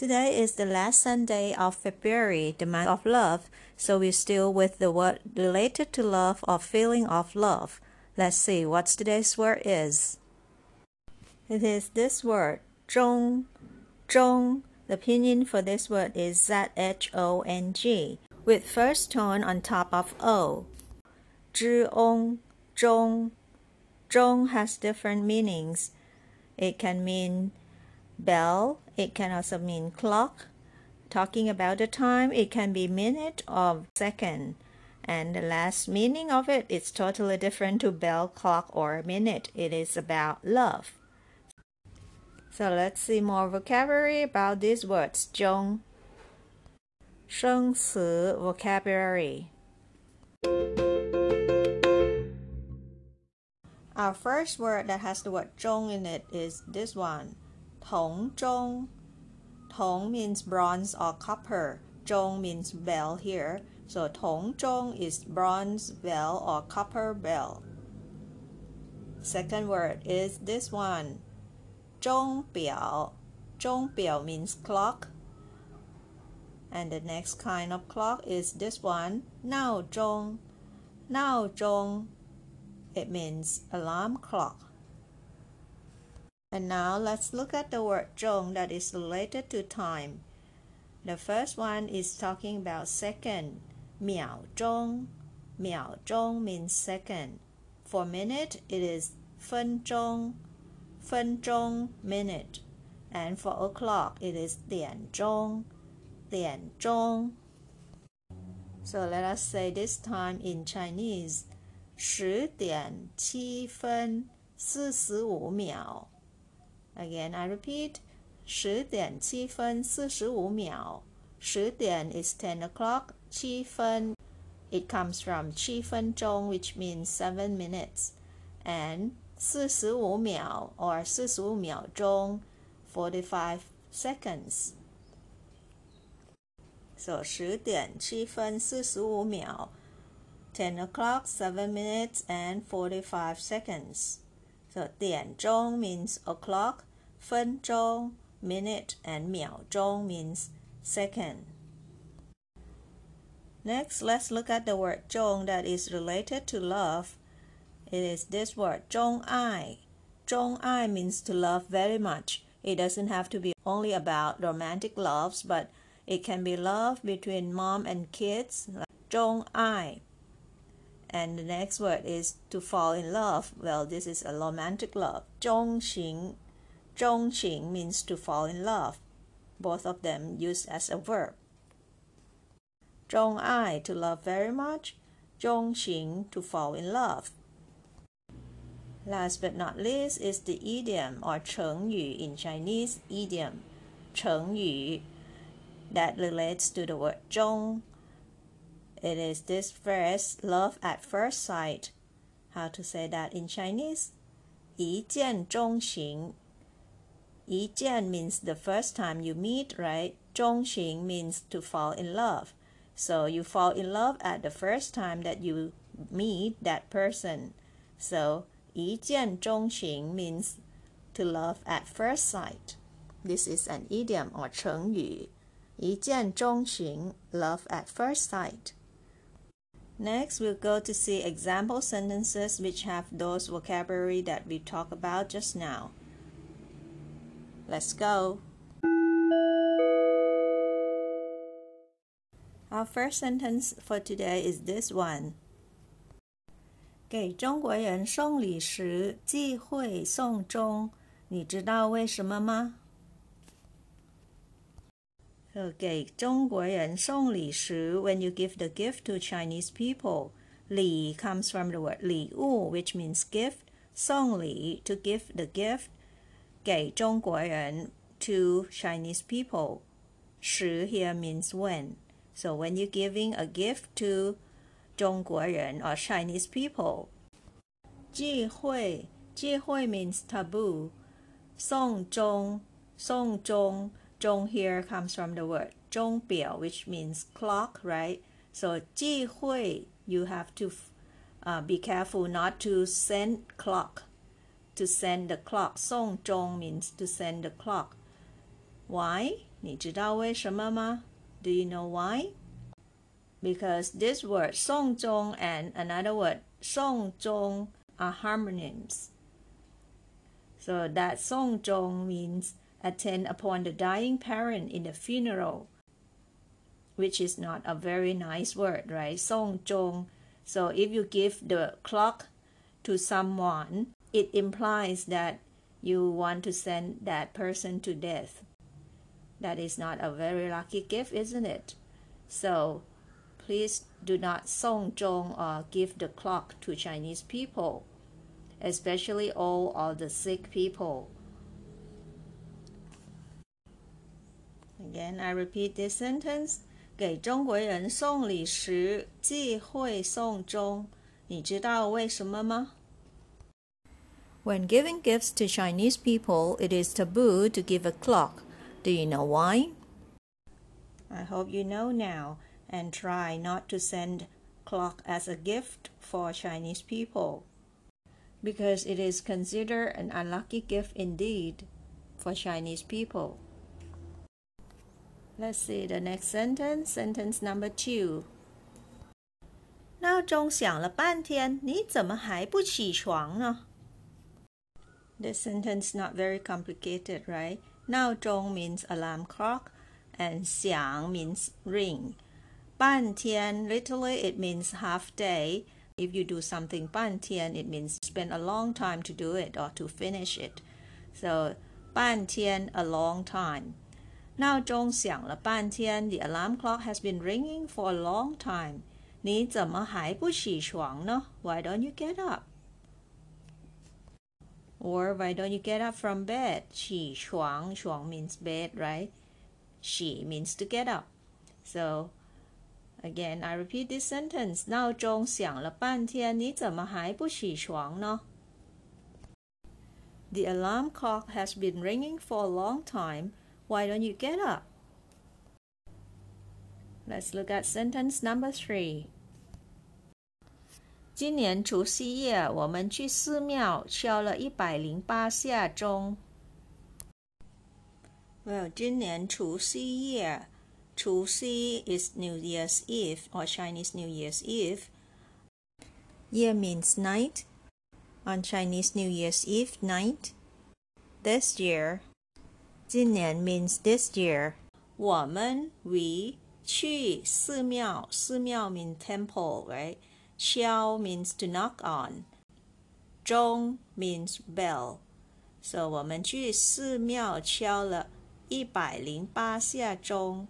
Today is the last Sunday of February, the month of love, so we're still with the word related to love or feeling of love. Let's see what today's word is. It is this word, zhong. Zhong. The pinyin for this word is Z-H-O-N-G, with first tone on top of O. Zhong, zhong. Zhong has different meanings. It can mean bell. It can also mean clock. Talking about the time, it can be minute or second. And the last meaning of it is totally different to bell, clock, or minute. It is about love. So let's see more vocabulary about these words. 钟生词 vocabulary. Our first word that has the word 中 in it is this one. 铜钟. Tong means bronze or copper. Zhong means bell here. So tong zhong is bronze bell or copper bell. Second word is this one. Zhong biao. Zhong biao means clock. And the next kind of clock is this one. Nao zhong. Nao zhong. It means alarm clock. And now let's look at the word zhong that is related to time. The first one is talking about second. Miao zhong. Miao zhong means second. For minute, it is fen zhong. Fen zhong minute. And for o'clock, it is dian zhong. Dian zhong. So let us say this time in Chinese. 十点七分四十五秒。 Again, I repeat. 十点七分四十五秒。十点 is ten o'clock. 七分 it comes from 七分钟 which means seven minutes. And 四十五秒 or 四十五秒钟 forty-five seconds. So 十点七分四十五秒 ten o'clock, seven minutes and forty-five seconds. So 点钟 means o'clock. 分钟 minute and 秒钟 means second. Next, let's look at the word 钟 that is related to love. It is this word 钟爱. ai means to love very much. It doesn't have to be only about romantic loves, but it can be love between mom and kids, like ai. And the next word is to fall in love. Well, this is a romantic love. 钟情 Zhongqing means to fall in love, both of them used as a verb. Zhong'ai to love very much, Zhongqing to fall in love. Last but not least is the idiom or 成语 in Chinese idiom, 成语 that relates to the word 中. It is this phrase, love at first sight. How to say that in Chinese? 一见钟情 Yijian means the first time you meet, right? Zhongxing means to fall in love. So you fall in love at the first time that you meet that person. So 一见钟情 means to love at first sight. This is an idiom or 成语. 一见钟情, love at first sight. Next, we'll go to see example sentences which have those vocabulary that we talked about just now. Let's go. Our first sentence for today is this one. 给中国人送礼时忌讳送钟，你知道为什么吗？？So, 给中国人送礼时, when you give the gift to Chinese people, 礼 comes from the word 礼物, which means gift. 送礼 to give the gift. 给中国人 to Chinese people. 时 here means when. So when you're giving a gift to 中国人 or Chinese people, 忌讳忌讳 means taboo. 送钟送钟 Zhong here comes from the word 钟表, which means clock, right? So 机会, you have to uh, be careful not to send clock, to send the clock. 送钟 means to send the clock. Why? 你知道为什么吗? Do you know why? Because this word 送钟 and another word 送终 are harmonies. So that 送终 means attend upon the dying parent in the funeral, which is not a very nice word, right? Song zhong. So if you give the clock to someone, it implies that you want to send that person to death. That is not a very lucky gift, isn't it? So please do not song zhong or uh, give the clock to Chinese people, especially all of the sick people Again, I repeat this sentence. 给中国人送礼时忌讳送钟，你知道为什么吗？When giving gifts to Chinese people, it is taboo to give a clock. Do you know why? I hope you know now and try not to send clock as a gift for Chinese people because it is considered an unlucky gift indeed for Chinese people. Let's see the next sentence. Sentence number two. 闹钟响了半天，你怎么还不起床呢？This sentence not very complicated, right? 闹钟 means alarm clock, and 响 means ring. 半天 literally it means half day. If you do something 半天, it means spend a long time to do it or to finish it. So 半天 a long time. 闹钟响了半天，The alarm clock has been ringing for a long time。你怎么还不起床呢？Why don't you get up? Or why don't you get up from bed? 起床，床 means bed, right? 起 means to get up. So again, I repeat this sentence. 闹钟响了半天，你怎么还不起床呢？The alarm clock has been ringing for a long time. Why don't you get up? Let's look at sentence number three. 今年除夕夜，我们去寺庙敲了一百零八下钟。Well, 今年除夕夜，除夕 is New Year's Eve or Chinese New Year's Eve. Year means night. On Chinese New Year's Eve night. This year, 今年 means this year. 我们 we 去寺庙，寺庙 means temple, right? 敲 means to knock on. 钟 means bell. So 我们去寺庙敲了一百零八下钟。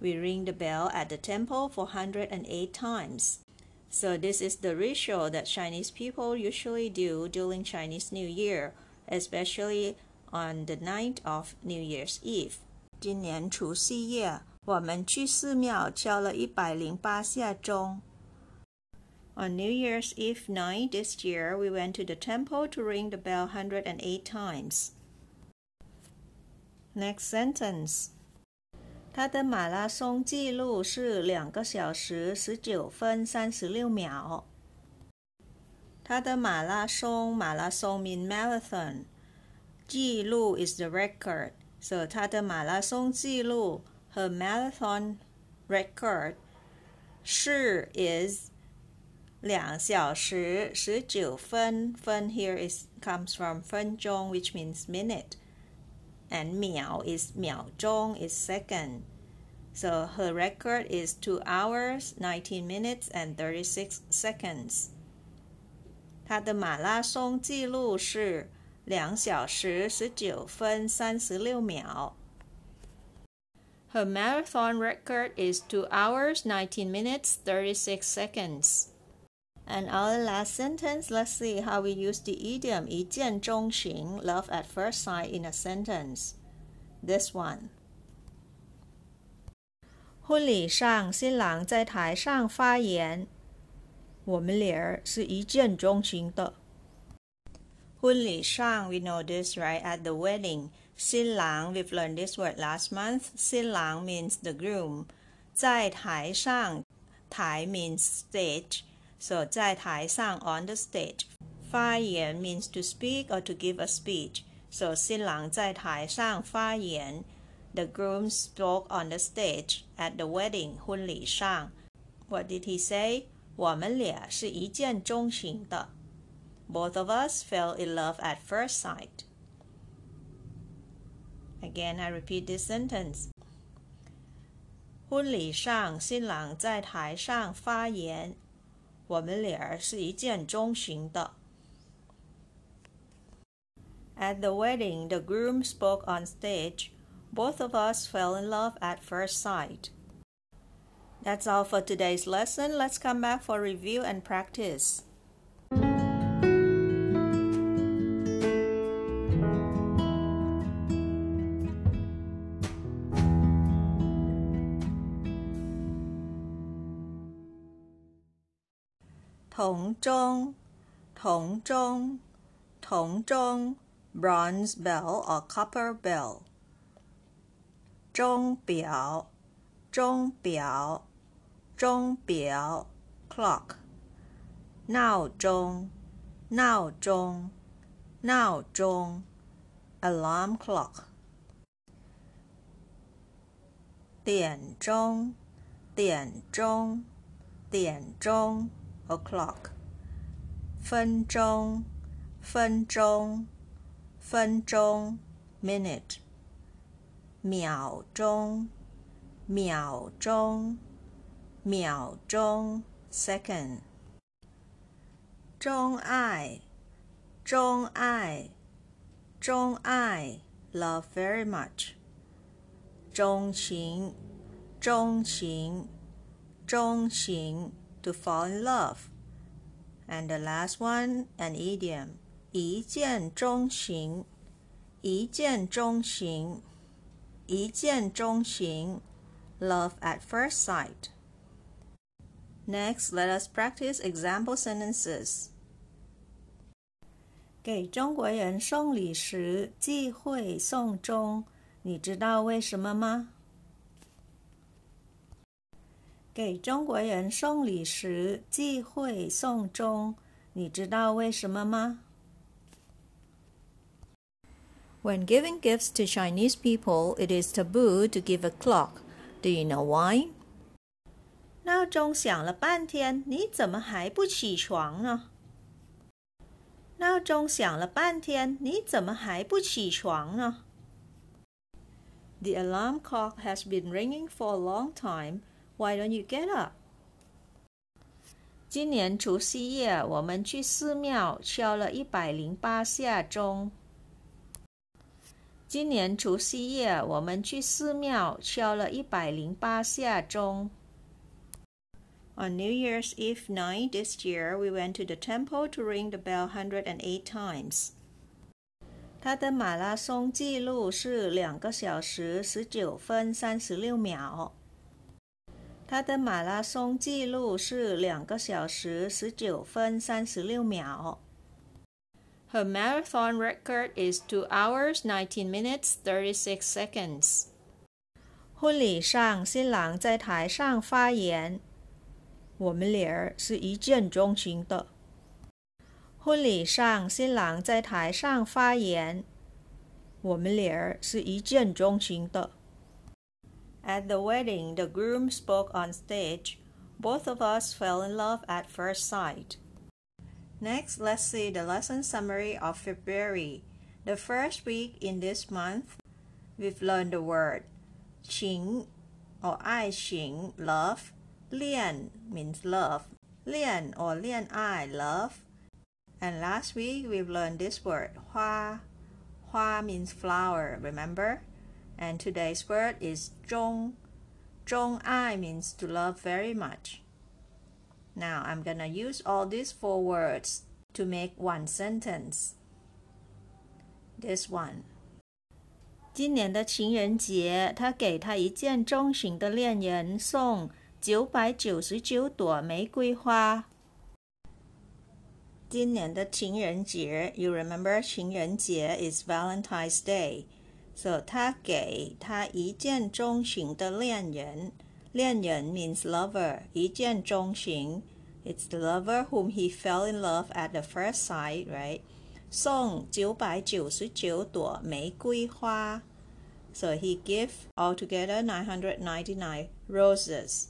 We ring the bell at the temple for 108 times. So this is the ritual that Chinese people usually do during Chinese New Year, especially on the night of New Year's Eve. 今年除夕夜，我们去寺庙敲了一百零八下钟。On New Year's Eve night this year, we went to the temple to ring the bell 108 times. Next sentence. 他的马拉松记录是两个小时十九分三十六秒。他的马拉松，马拉松 mean marathon。 记录 is the record. So 她的马拉松记录 her marathon record 是 is 两小时十九分分 here is comes from 分钟 which means minute and 秒 is 秒钟 is second So her record is 2 hours, 19 minutes, and 36 seconds. 她的马拉松记录是 两小时十九分三十六秒。Her marathon record is 2 hours, 19 minutes, 36 seconds. And our last sentence, let's see how we use the idiom 一见钟情, love at first sight in a sentence. This one. 婚礼上，新郎在台上发言。我们俩是一见钟情的。 婚礼上，we know this right at the wedding. 新郎，we've learned this word last month. 新郎 means the groom. 在台上，台 means stage. So 在台上 on the stage. 发言 means to speak or to give a speech. So 新郎在台上发言。The groom spoke on the stage at the wedding 婚礼上。What did he say? 我们俩是一见钟情的。 Both of us fell in love at first sight. Again, I repeat this sentence. 婚礼上，新郎在台上发言，我们俩是一见钟情的。At the wedding, the groom spoke on stage. Both of us fell in love at first sight. That's all for today's lesson. Let's come back for review and practice. Thổng Trông, Thổng Trông, Thổng Trông, bronze bell or copper bell. Zhong Biao, Zhong Biao, Zhong Biao, clock. Nao Zhong, Nao Zhong, Nao Zhong, alarm clock. Dian Zhong, Dian Zhong, Dian Zhong. ，o'clock。分钟，分钟，分钟，minute。秒钟，秒钟，秒钟，second。钟爱，钟爱，钟爱，love very much。钟情，钟情，钟情 ，to fall in love。And the last one, an idiom，一见钟情，一见钟情。一见钟情, love at first sight. Next, let us practice example sentences. 给中国人送礼时忌讳送钟，你知道为什么吗？ 给中国人送礼时忌讳送钟，你知道为什么吗？When giving gifts to Chinese people, it is taboo to give a clock. Do you know why? 闹钟响了半天，你怎么还不起床呢？闹钟响了半天，你怎么还不起床呢？The alarm clock has been ringing for a long time. Why don't you get up? 今年除夕夜，我们去寺庙敲了一百零八下钟。今年除夕夜，我们去寺庙敲了一百零八下钟。On New Year's Eve night this year, we went to the temple to ring the bell hundred and eight times. 他的马拉松记录是两个小时十九分三十六秒。他的马拉松记录是两个小时十九分三十六秒。Her marathon record is two hours 19 minutes thirty seconds. 婚礼上，新郎在台上发言。我们俩是一见钟情的。婚礼上，新郎在台上发言。我们俩是一见钟情的。At the wedding, the groom spoke on stage. Both of us fell in love at first sight. Next, let's see the lesson summary of February. The first week in this month, we've learned the word 情 or 爱情 love 恋 means love 恋 or 恋爱 love and last week we've learned this word 花 Hua means flower remember and today's word is 钟 Zhong ai means to love very much now I'm gonna use all these four words to make one sentence this one 今年的情人节，他给她一见钟情的恋人送九百九十九朵玫瑰花。今年的情人节，You remember 情人节 is Valentine's Day. So 他给他一见钟情的恋人，恋人 means lover，一见钟情，it's the lover whom he fell in love at the first sight, right? 送九百九十九朵玫瑰花。So he gave altogether 999 roses.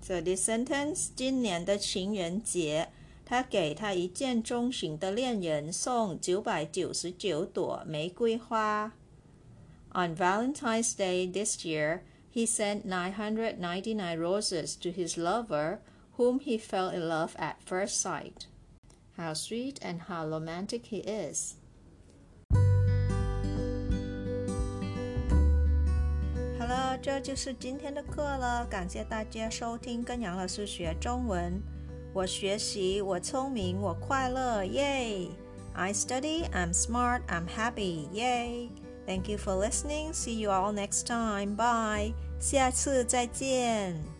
So this sentence 今年的情人节， 他给他一见钟情的恋人送九百九十九朵玫瑰花。On Valentine's Day this year, he sent 999 roses to his lover, whom he fell in love at first sight. How sweet and how romantic he is. 好了，这就是今天的课了。感谢大家收听，跟杨老师学中文。我学习，我聪明，我快乐，耶！I study, I'm smart, I'm happy, yay! Thank you for listening. See you all next time. Bye. 下次再见。